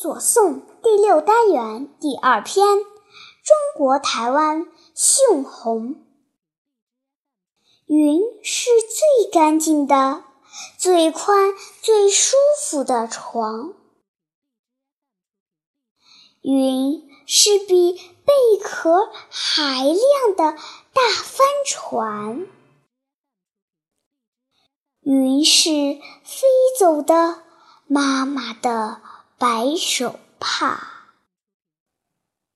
所诵第六单元第二篇：中国台湾杏红。云是最干净的、最宽、最舒服的床。云是比贝壳还亮的大帆船。云是飞走的妈妈的。白手帕。